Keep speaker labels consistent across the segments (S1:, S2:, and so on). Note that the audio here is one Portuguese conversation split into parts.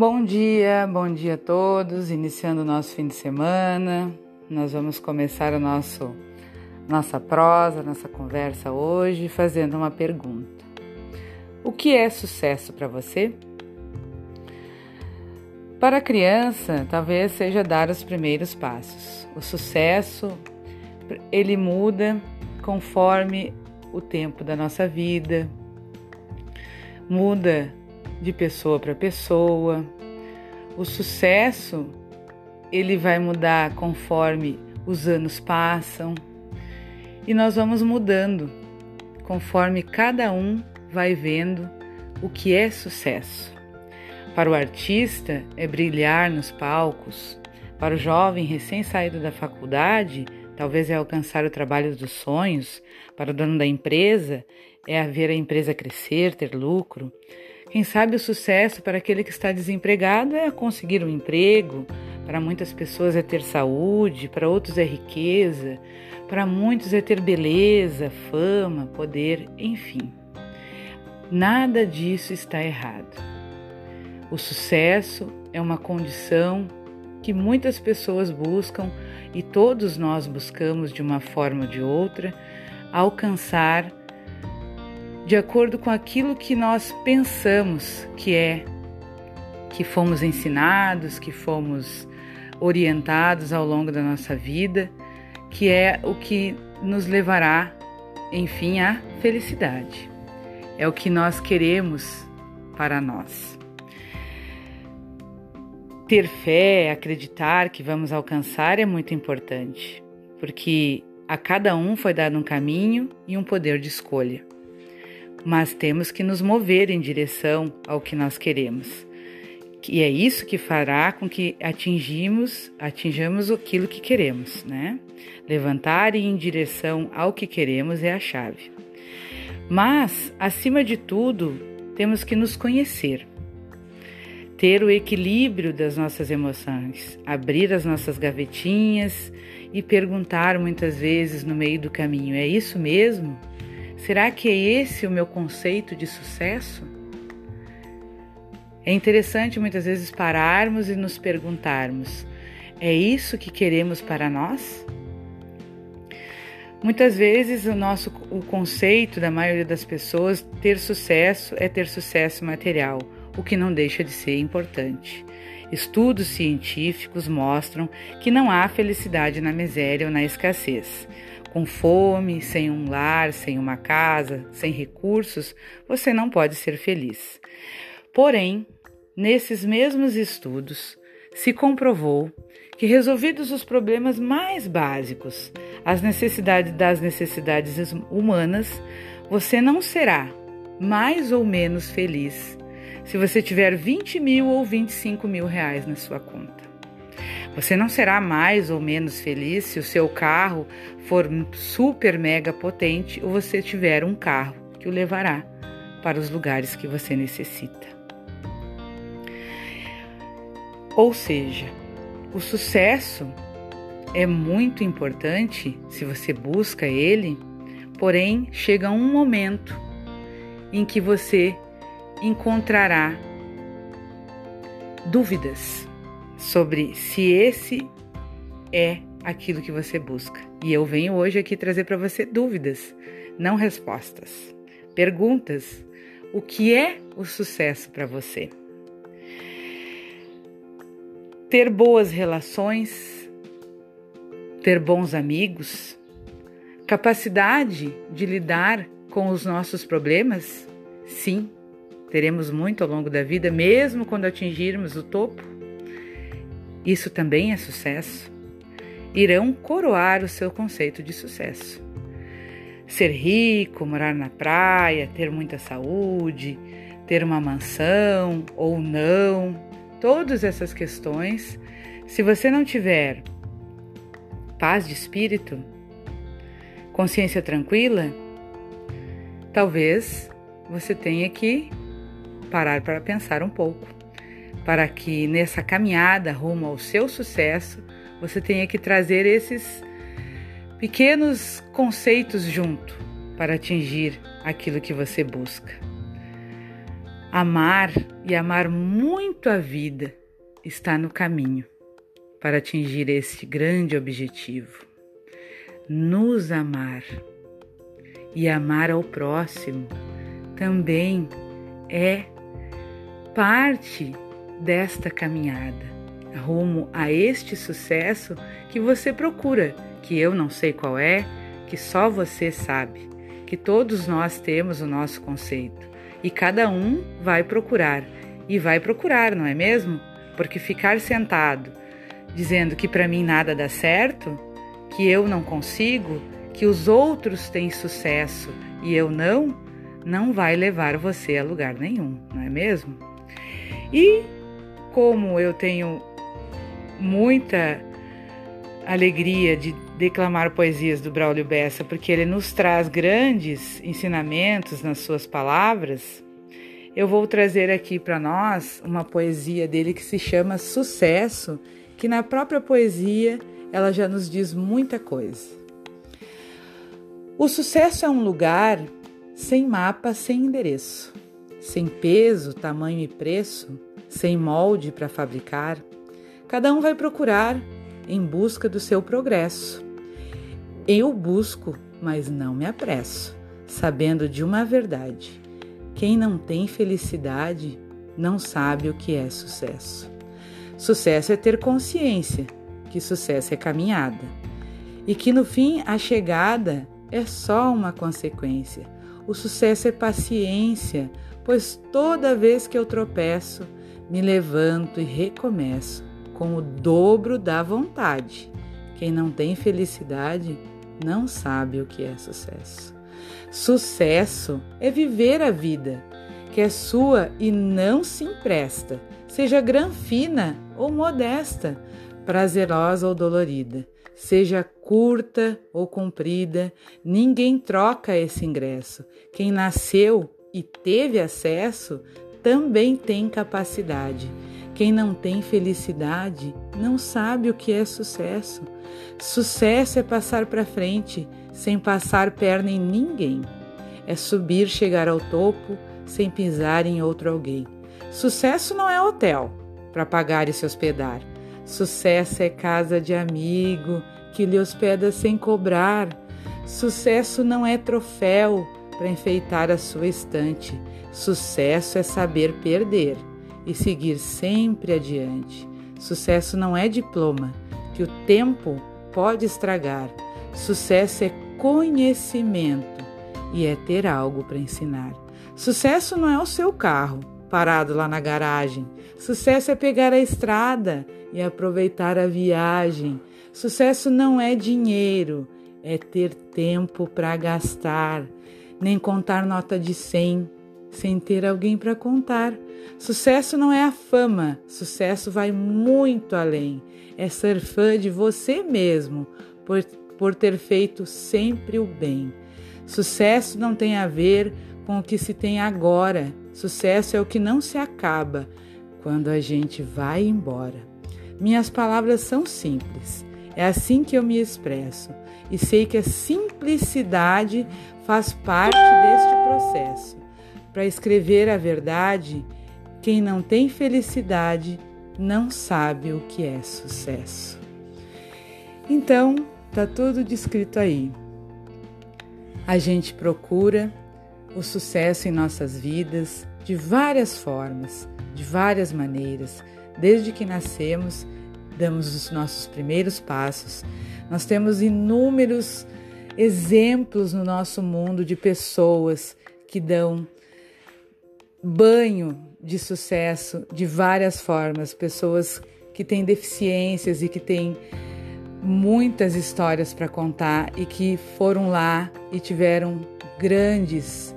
S1: Bom dia, bom dia a todos. Iniciando o nosso fim de semana, nós vamos começar o nosso nossa prosa, nossa conversa hoje fazendo uma pergunta. O que é sucesso para você? Para a criança, talvez seja dar os primeiros passos. O sucesso ele muda conforme o tempo da nossa vida, muda de pessoa para pessoa. O sucesso ele vai mudar conforme os anos passam e nós vamos mudando conforme cada um vai vendo o que é sucesso. Para o artista é brilhar nos palcos, para o jovem recém-saído da faculdade, talvez é alcançar o trabalho dos sonhos, para o dono da empresa é ver a empresa crescer, ter lucro. Quem sabe o sucesso para aquele que está desempregado é conseguir um emprego, para muitas pessoas é ter saúde, para outros é riqueza, para muitos é ter beleza, fama, poder, enfim. Nada disso está errado. O sucesso é uma condição que muitas pessoas buscam e todos nós buscamos de uma forma ou de outra alcançar de acordo com aquilo que nós pensamos que é, que fomos ensinados, que fomos orientados ao longo da nossa vida, que é o que nos levará, enfim, à felicidade. É o que nós queremos para nós. Ter fé, acreditar que vamos alcançar é muito importante, porque a cada um foi dado um caminho e um poder de escolha mas temos que nos mover em direção ao que nós queremos. E é isso que fará com que atingimos, atinjamos aquilo que queremos, né? Levantar e ir em direção ao que queremos é a chave. Mas, acima de tudo, temos que nos conhecer, ter o equilíbrio das nossas emoções, abrir as nossas gavetinhas e perguntar muitas vezes no meio do caminho: é isso mesmo? Será que é esse o meu conceito de sucesso? É interessante muitas vezes pararmos e nos perguntarmos: é isso que queremos para nós? Muitas vezes o nosso o conceito da maioria das pessoas ter sucesso é ter sucesso material, o que não deixa de ser importante. Estudos científicos mostram que não há felicidade na miséria ou na escassez. Com fome, sem um lar, sem uma casa, sem recursos, você não pode ser feliz. Porém, nesses mesmos estudos, se comprovou que resolvidos os problemas mais básicos, as necessidades das necessidades humanas, você não será mais ou menos feliz se você tiver 20 mil ou 25 mil reais na sua conta. Você não será mais ou menos feliz se o seu carro for super mega potente ou você tiver um carro que o levará para os lugares que você necessita. Ou seja, o sucesso é muito importante se você busca ele, porém chega um momento em que você encontrará dúvidas sobre se esse é aquilo que você busca. E eu venho hoje aqui trazer para você dúvidas, não respostas. Perguntas: o que é o sucesso para você? Ter boas relações, ter bons amigos, capacidade de lidar com os nossos problemas? Sim, teremos muito ao longo da vida, mesmo quando atingirmos o topo isso também é sucesso, irão coroar o seu conceito de sucesso. Ser rico, morar na praia, ter muita saúde, ter uma mansão ou não, todas essas questões, se você não tiver paz de espírito, consciência tranquila, talvez você tenha que parar para pensar um pouco para que nessa caminhada rumo ao seu sucesso você tenha que trazer esses pequenos conceitos junto para atingir aquilo que você busca. Amar e amar muito a vida está no caminho para atingir este grande objetivo. Nos amar e amar ao próximo também é parte desta caminhada rumo a este sucesso que você procura, que eu não sei qual é, que só você sabe, que todos nós temos o nosso conceito e cada um vai procurar. E vai procurar, não é mesmo? Porque ficar sentado dizendo que para mim nada dá certo, que eu não consigo, que os outros têm sucesso e eu não, não vai levar você a lugar nenhum, não é mesmo? E como eu tenho muita alegria de declamar poesias do Braulio Bessa, porque ele nos traz grandes ensinamentos nas suas palavras, eu vou trazer aqui para nós uma poesia dele que se chama Sucesso, que na própria poesia ela já nos diz muita coisa. O sucesso é um lugar sem mapa, sem endereço, sem peso, tamanho e preço, sem molde para fabricar. Cada um vai procurar em busca do seu progresso. Eu busco, mas não me apresso, sabendo de uma verdade: quem não tem felicidade não sabe o que é sucesso. Sucesso é ter consciência que sucesso é caminhada e que no fim a chegada é só uma consequência. O sucesso é paciência, pois toda vez que eu tropeço, me levanto e recomeço com o dobro da vontade. Quem não tem felicidade não sabe o que é sucesso. Sucesso é viver a vida, que é sua e não se empresta, seja granfina ou modesta, prazerosa ou dolorida, seja curta ou comprida, ninguém troca esse ingresso. Quem nasceu e teve acesso também tem capacidade quem não tem felicidade não sabe o que é sucesso. Sucesso é passar para frente sem passar perna em ninguém. É subir, chegar ao topo sem pisar em outro alguém. Sucesso não é hotel para pagar e se hospedar. Sucesso é casa de amigo que lhe hospeda sem cobrar. Sucesso não é troféu para enfeitar a sua estante. Sucesso é saber perder e seguir sempre adiante. Sucesso não é diploma, que o tempo pode estragar. Sucesso é conhecimento e é ter algo para ensinar. Sucesso não é o seu carro parado lá na garagem. Sucesso é pegar a estrada e aproveitar a viagem. Sucesso não é dinheiro, é ter tempo para gastar, nem contar nota de 100 sem ter alguém para contar. Sucesso não é a fama, sucesso vai muito além. É ser fã de você mesmo por, por ter feito sempre o bem. Sucesso não tem a ver com o que se tem agora. Sucesso é o que não se acaba quando a gente vai embora. Minhas palavras são simples. É assim que eu me expresso e sei que a simplicidade faz parte deste processo. Para escrever a verdade, quem não tem felicidade não sabe o que é sucesso. Então, tá tudo descrito aí. A gente procura o sucesso em nossas vidas de várias formas, de várias maneiras. Desde que nascemos, damos os nossos primeiros passos. Nós temos inúmeros exemplos no nosso mundo de pessoas que dão banho de sucesso de várias formas, pessoas que têm deficiências e que têm muitas histórias para contar e que foram lá e tiveram grandes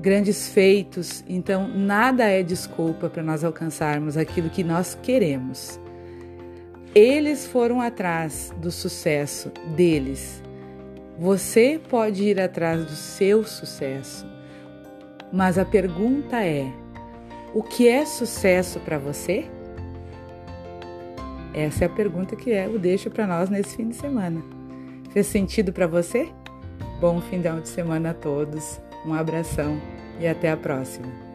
S1: grandes feitos. Então, nada é desculpa para nós alcançarmos aquilo que nós queremos. Eles foram atrás do sucesso deles. Você pode ir atrás do seu sucesso. Mas a pergunta é: o que é sucesso para você? Essa é a pergunta que eu deixo para nós nesse fim de semana. Fez sentido para você? Bom final de semana a todos, um abração e até a próxima.